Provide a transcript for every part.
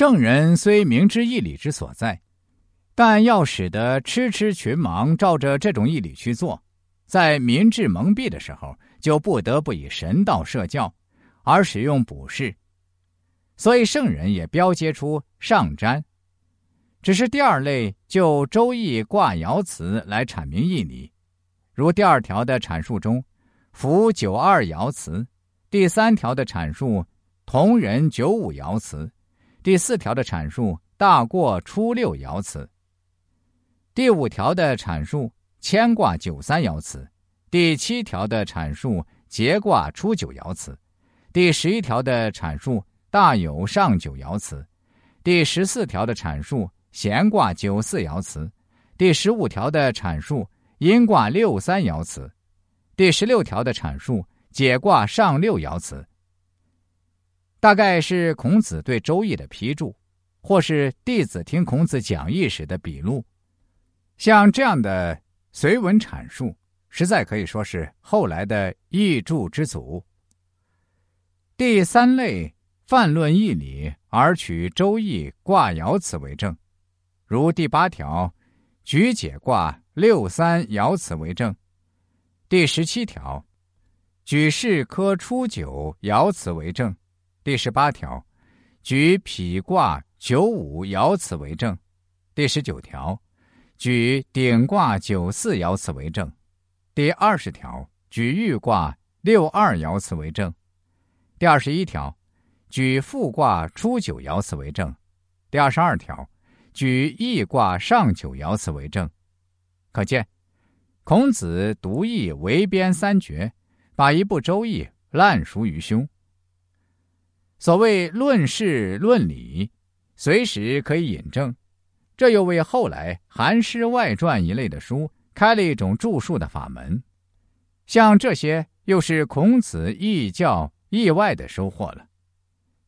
圣人虽明知义理之所在，但要使得痴痴群盲照着这种义理去做，在民智蒙蔽的时候，就不得不以神道设教，而使用卜筮。所以圣人也标接出上瞻。只是第二类就《周易》卦爻辞来阐明义理，如第二条的阐述中，符九二爻辞；第三条的阐述，同人九五爻辞。第四条的阐述大过初六爻辞，第五条的阐述牵挂九三爻辞，第七条的阐述节卦初九爻辞，第十一条的阐述大有上九爻辞，第十四条的阐述闲卦九四爻辞，第十五条的阐述阴卦六三爻辞，第十六条的阐述解卦上六爻辞。大概是孔子对《周易》的批注，或是弟子听孔子讲义时的笔录。像这样的随文阐述，实在可以说是后来的译注之祖。第三类泛论义理而取《周易》卦爻辞为证，如第八条举解卦六三爻辞为证；第十七条举世科初九爻辞为证。第十八条，举否卦九五爻辞为证；第十九条，举鼎卦九四爻辞为证；第二十条，举玉卦六二爻辞为证；第二十一条，举复卦初九爻辞为证；第二十二条，举易卦上九爻辞为证。可见，孔子独易为编三绝，把一部《周易》烂熟于胸。所谓论事论理，随时可以引证，这又为后来《韩诗外传》一类的书开了一种著述的法门。像这些，又是孔子义教意外的收获了。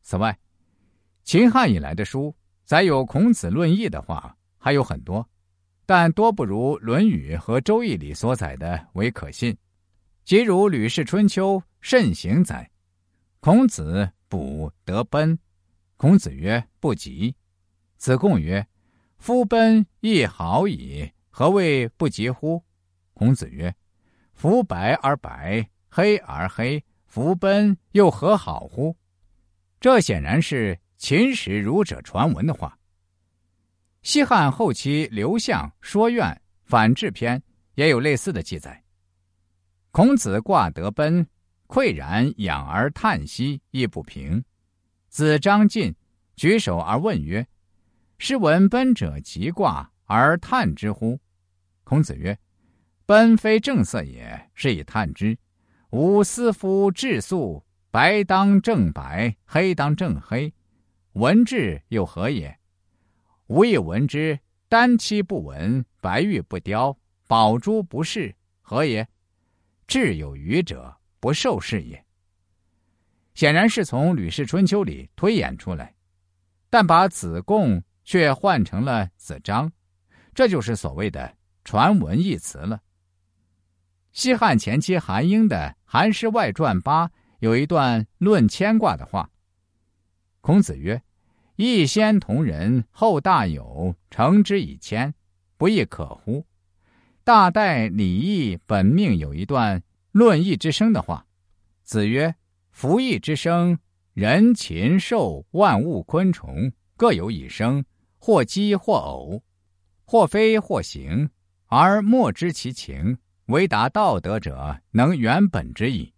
此外，秦汉以来的书载有孔子论义的话还有很多，但多不如《论语》和《周易》里所载的为可信。即如《吕氏春秋》慎行载，孔子。卜得奔，孔子曰：“不及。”子贡曰：“夫奔亦好矣，何谓不及乎？”孔子曰：“夫白而白，黑而黑，夫奔又何好乎？”这显然是秦时儒者传闻的话。西汉后期刘向《说苑·反制篇》也有类似的记载。孔子卦得奔。喟然仰而叹息，亦不平。子张进举手而问曰：“是闻奔者即卦而叹之乎？”孔子曰：“奔非正色也，是以叹之。吾思夫质素，白当正白，黑当正黑，闻质又何也？吾亦闻之，丹漆不纹，白玉不雕，宝珠不饰，何也？质有余者。”不受是也，显然是从《吕氏春秋》里推演出来，但把子贡却换成了子张，这就是所谓的传闻一词了。西汉前期韩英的《韩诗外传八》有一段论牵挂的话：孔子曰：“一先同人，后大有，成之以谦，不亦可乎？”大代礼义本命有一段。论义之声的话，子曰：“夫义之声，人、禽、兽、万物、昆虫，各有以生，或奇或偶，或非或行，而莫知其情。唯达道德者，能原本之矣。”